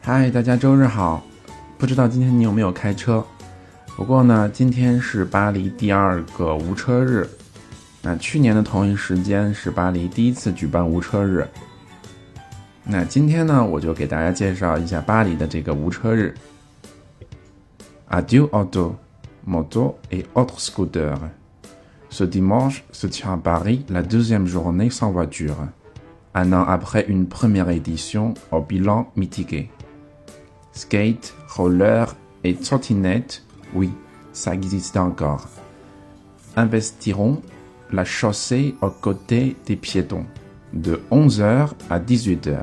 嗨，大家周日好。不知道今天你有没有开车？不过呢，今天是巴黎第二个无车日。那去年的同一时间是巴黎第一次举办无车日。那今天呢，我就给大家介绍一下巴黎的这个无车日。Adieu auto, moto et autres scooters. Ce dimanche se tient à Paris la deuxième journée sans voiture, un an après une première édition au bilan mitigé. Skate, roller et trottinette, oui, ça existe encore. Investiront la chaussée aux côtés des piétons de 11h à 18h.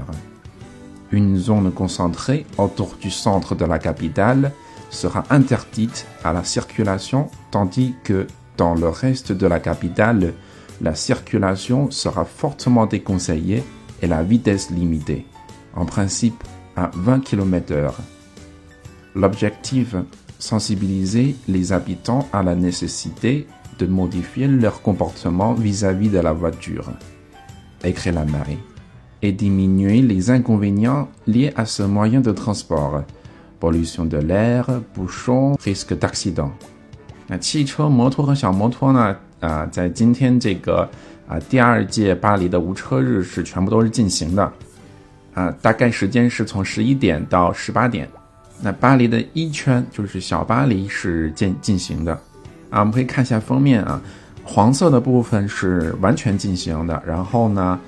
Une zone concentrée autour du centre de la capitale sera interdite à la circulation tandis que dans le reste de la capitale, la circulation sera fortement déconseillée et la vitesse limitée, en principe à 20 km/h. L'objectif, sensibiliser les habitants à la nécessité de modifier leur comportement vis-à-vis de la voiture, écrit la mairie, et diminuer les inconvénients liés à ce moyen de transport, pollution de l'air, bouchons, risque d'accident. 那汽车、摩托和小摩托呢？啊，在今天这个啊第二届巴黎的无车日是全部都是进行的，啊，大概时间是从十一点到十八点。那巴黎的一圈就是小巴黎是进进行的，啊，我们可以看一下封面啊，黄色的部分是完全进行的，然后呢，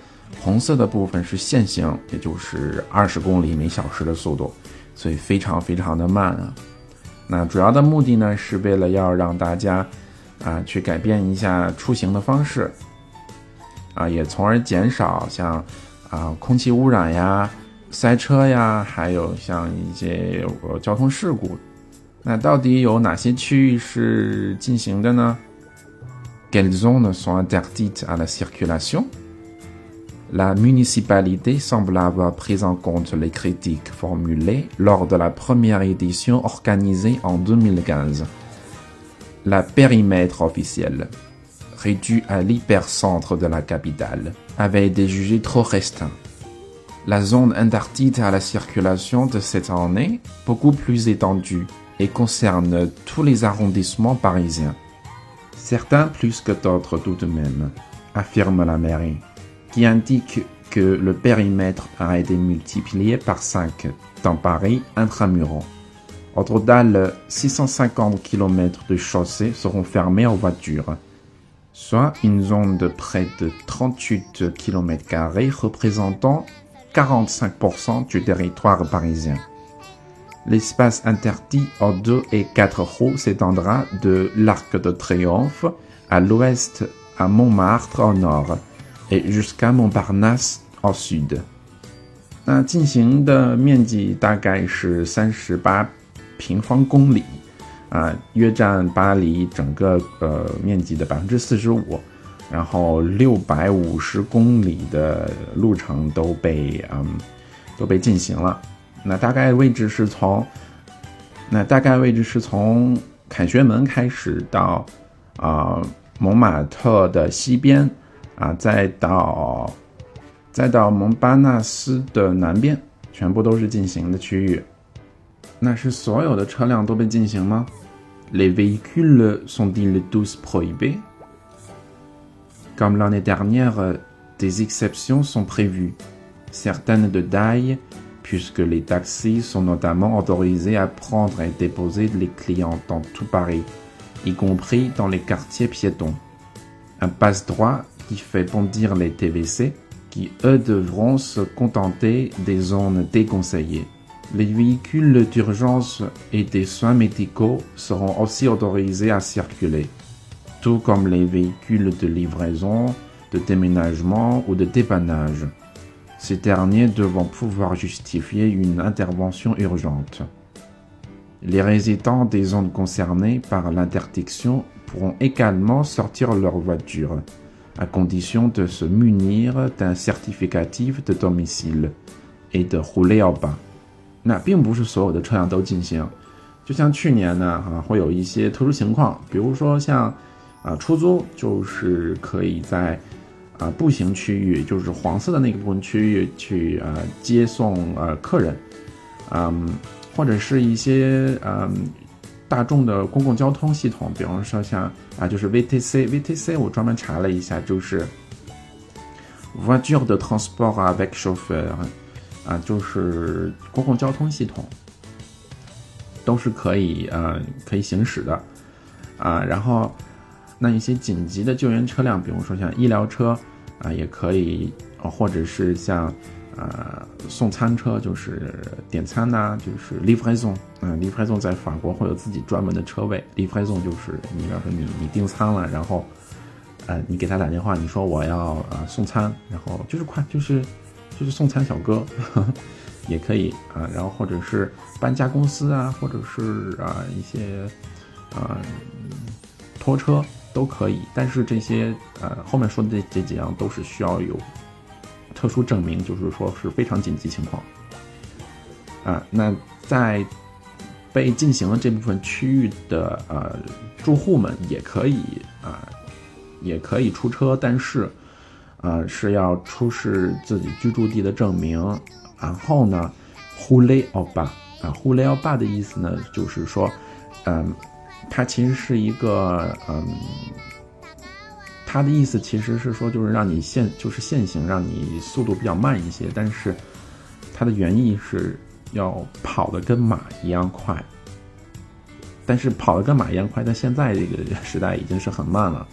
红色的部分是限行，也就是二十公里每小时的速度，所以非常非常的慢啊。那主要的目的呢，是为了要让大家啊去改变一下出行的方式，啊，也从而减少像啊空气污染呀、塞车呀，还有像一些交通事故。那到底有哪些区域是进行的呢？Quelles zones sont interdites à la circulation? La municipalité semble avoir pris en compte les critiques formulées lors de la première édition organisée en 2015. La périmètre officiel, réduit à l'hypercentre de la capitale, avait été jugé trop restreint. La zone interdite à la circulation de cette année, beaucoup plus étendue, et concerne tous les arrondissements parisiens. Certains plus que d'autres tout de même, affirme la mairie qui indique que le périmètre a été multiplié par 5 dans Paris intramuros. Au total, 650 km de chaussées seront fermés aux voitures, soit une zone de près de 38 km représentant 45% du territoire parisien. L'espace interdit aux 2 et 4 roues s'étendra de l'Arc de Triomphe à l'ouest à Montmartre au nord et jusqu'à Montparnasse au sud。那进行的面积大概是三十八平方公里，啊，约占巴黎整个呃面积的百分之四十五。然后六百五十公里的路程都被嗯都被进行了。 那大概位置是从那大概位置是从凯旋门开始到啊蒙马特的西边。啊，再到再到蒙巴纳斯的南边，全部都是进行的区域。那是所有的车辆都被进行吗？Les véhicules sont-ils tous prohibés? Comme l'année dernière, des exceptions sont prévues, certaines de taille, puisque les taxis sont notamment autorisés à prendre et déposer les clients dans tout Paris, y compris dans les quartiers piétons. Un passe-droit qui fait bondir les TVC, qui eux devront se contenter des zones déconseillées. Les véhicules d'urgence et des soins médicaux seront aussi autorisés à circuler, tout comme les véhicules de livraison, de déménagement ou de dépannage Ces derniers devront pouvoir justifier une intervention urgente. Les résidents des zones concernées par l'interdiction pourront également sortir leur voiture, à condition de se munir d'un certificatif de domicile et de rouler en bas. 那并不是所有的车辆都禁行，就像去年呢，啊，会有一些特殊情况，比如说像，啊，出租就是可以在， 啊，步行区域，就是黄色的那个部分区域去，呃，接送呃客人，嗯，或者是一些，嗯，大众的公共交通系统，比方说像，啊，就是 VTC，VTC 我专门查了一下，就是 voiture de transport avec chauffeur。啊，就是公共交通系统都是可以呃可以行驶的啊，然后那一些紧急的救援车辆，比如说像医疗车啊，也可以，或者是像呃送餐车，就是点餐呐，就是 livraison，嗯，livraison 在法国会有自己专门的车位，livraison 就是你比方说你你订餐了，然后呃你给他打电话，你说我要呃送餐，然后就是快就是。就是送餐小哥，也可以啊，然后或者是搬家公司啊，或者是啊一些啊拖车都可以，但是这些呃后面说的这这几样都是需要有特殊证明，就是说是非常紧急情况啊。那在被进行了这部分区域的呃住户们也可以啊也可以出车，但是。呃，是要出示自己居住地的证明，然后呢，hule oba 啊，hule oba 的意思呢，就是说，嗯，它其实是一个，嗯，它的意思其实是说，就是让你限，就是限行，让你速度比较慢一些，但是它的原意是要跑得跟马一样快，但是跑得跟马一样快，在现在这个时代已经是很慢了。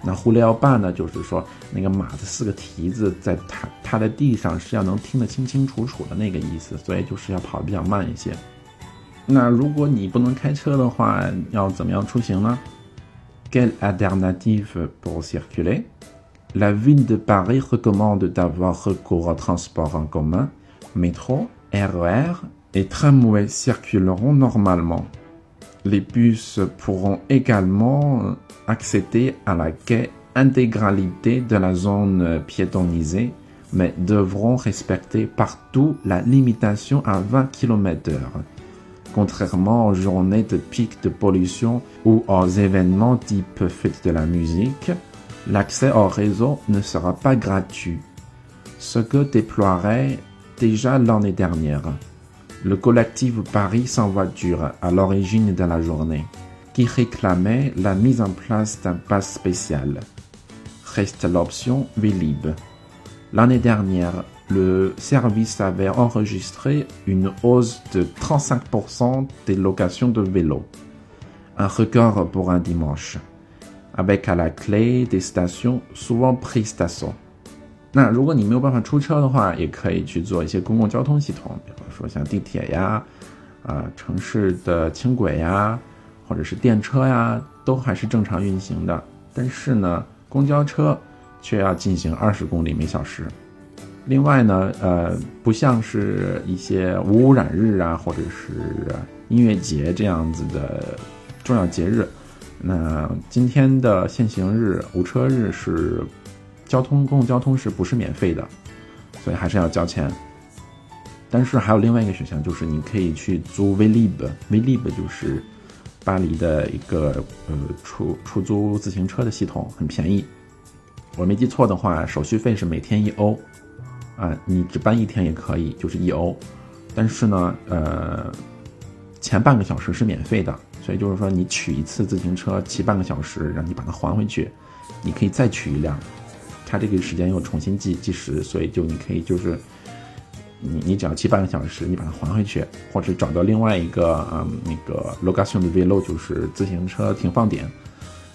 那互联网办呢，就是说那个马的四个蹄子在踏踏在地上是要能听得清清楚楚的那个意思，所以就是要跑得比较慢一些。那如果你不能开车的话，要怎么样出行呢？Quelle alternative pour circuler? La ville de Paris recommande d'avoir recours au transport en commun, métro, RER et tramway circuleront normalement. Les bus pourront également accéder à la quai intégralité de la zone piétonnisée, mais devront respecter partout la limitation à 20 km/h. Contrairement aux journées de pic de pollution ou aux événements type fête de la musique, l'accès au réseau ne sera pas gratuit, ce que déploierait déjà l'année dernière le collectif Paris sans voiture à l'origine de la journée, qui réclamait la mise en place d'un pass spécial. Reste l'option Vélib. L'année dernière, le service avait enregistré une hausse de 35% des locations de vélos, un record pour un dimanche, avec à la clé des stations souvent prises d'assaut. 那如果你没有办法出车的话，也可以去做一些公共交通系统，比如说像地铁呀，啊，城市的轻轨呀，或者是电车呀，都还是正常运行的。但是呢，公交车却要进行二十公里每小时。 另外呢，呃，不像是一些无污染日啊，或者是音乐节这样子的重要节日，那今天的限行日、无车日是。交通公共交通是不是免费的？所以还是要交钱。但是还有另外一个选项，就是你可以去租 Vlib，Vlib 就是巴黎的一个呃出出租自行车的系统，很便宜。我没记错的话，手续费是每天一欧，啊，你只办一天也可以，就是一欧。但是呢，呃，前半个小时是免费的，所以就是说你取一次自行车骑半个小时，让你把它还回去，你可以再取一辆。它这个时间又重新计计时，所以就你可以就是，你你只要骑半个小时，你把它还回去，或者找到另外一个嗯那个 location de vélo，就是自行车停放点，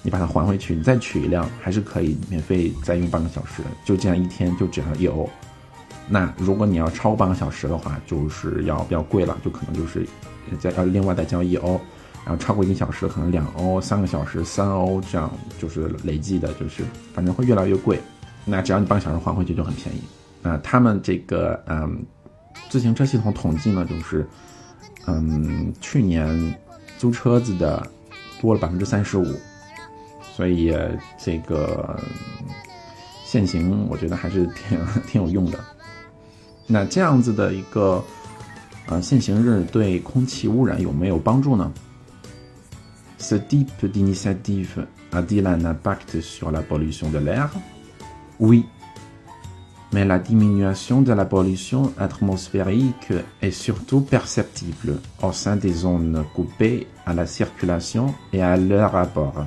你把它还回去，你再取一辆还是可以免费再用半个小时，就这样一天就只要一欧。那如果你要超半个小时的话，就是要比较贵了，就可能就是再要另外再交一欧。然后超过一个小时可能两欧，三个小时三欧，这样就是累计的，就是反正会越来越贵。那只要你半个小时还回去就很便宜。那他们这个嗯自行车系统统计呢，就是嗯去年租车子的多了百分之三十五，所以这个限行我觉得还是挺 挺有用的。那这样子的一个呃限行日对空气污染有没有帮助呢？Ce type d'initiative a-t-il un impact sur la pollution de l'air Oui. Mais la diminution de la pollution atmosphérique est surtout perceptible au sein des zones coupées à la circulation et à leur rapport.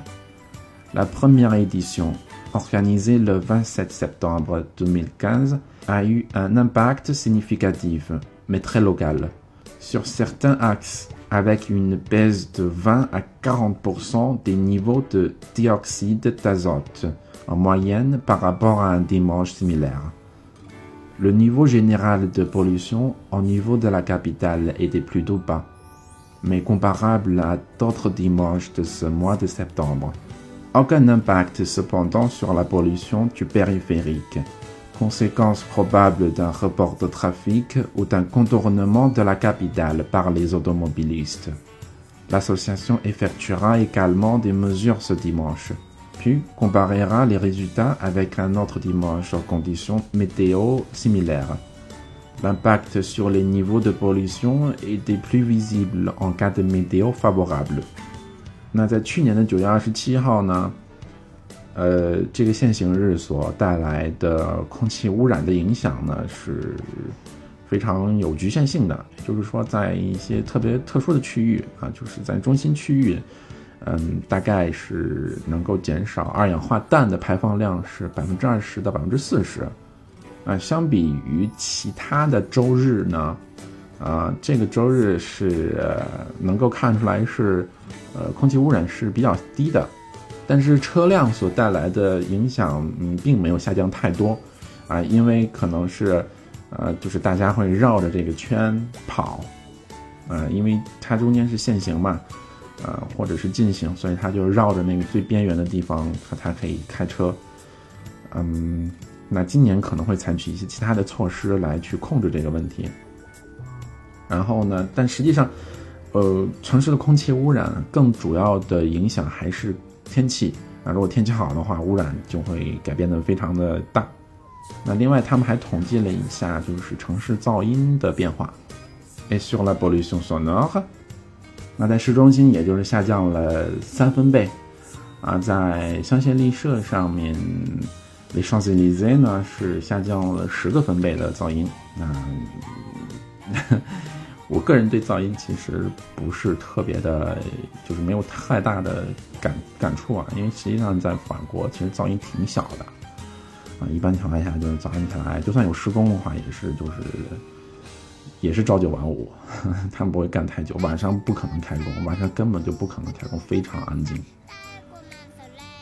La première édition, organisée le 27 septembre 2015, a eu un impact significatif, mais très local. Sur certains axes, avec une baisse de 20 à 40% des niveaux de dioxyde d'azote en moyenne par rapport à un dimanche similaire. Le niveau général de pollution au niveau de la capitale était plutôt bas, mais comparable à d'autres dimanches de ce mois de septembre. Aucun impact cependant sur la pollution du périphérique, conséquence probable d'un report de trafic ou d'un contournement de la capitale par les automobilistes. L'association effectuera également des mesures ce dimanche, puis comparera les résultats avec un autre dimanche aux conditions météo similaires. L'impact sur les niveaux de pollution était plus visible en cas de météo favorable. 那在去年的九月二十七号呢呃，这个限行日所带来的空气污染的影响呢，是非常有局限性的。就是说，在一些特别特殊的区域啊，就是在中心区域，嗯，大概是能够减少二氧化氮的排放量是百分之二十到百分之四十。啊，相比于其他的周日呢，啊，这个周日是能够看出来是，呃，空气污染是比较低的。但是车辆所带来的影响，嗯，并没有下降太多，啊，因为可能是，呃，就是大家会绕着这个圈跑，啊，因为它中间是限行嘛，啊，或者是禁行，所以它就绕着那个最边缘的地方，它才可以开车，嗯，那今年可能会采取一些其他的措施来去控制这个问题，然后呢，但实际上，呃，城市的空气污染更主要的影响还是。天气啊，如果天气好的话，污染就会改变的非常的大。那另外，他们还统计了一下，就是城市噪音的变化。那在市中心也就是下降了三分贝。啊，在香榭丽舍上面，Les Champs-Élysées 呢是下降了十个分贝的噪音。那我个人对噪音其实不是特别的，就是没有太大的感感触啊，因为实际上在法国其实噪音挺小的，啊，一般情况下就是早上起来就算有施工的话，也是就是也是朝九晚五，他们不会干太久，晚上不可能开工，晚上根本就不可能开工，非常安静。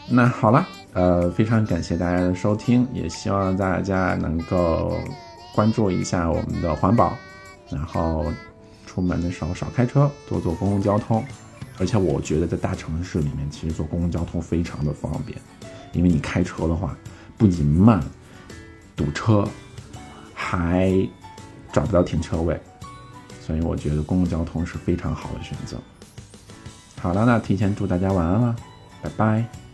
那好了，呃，非常感谢大家的收听，也希望大家能够关注一下我们的环保，然后。出门的时候少开车，多坐公共交通。而且我觉得在大城市里面，其实坐公共交通非常的方便，因为你开车的话，不仅慢、堵车，还找不到停车位。所以我觉得公共交通是非常好的选择。好了，那提前祝大家晚安了，拜拜。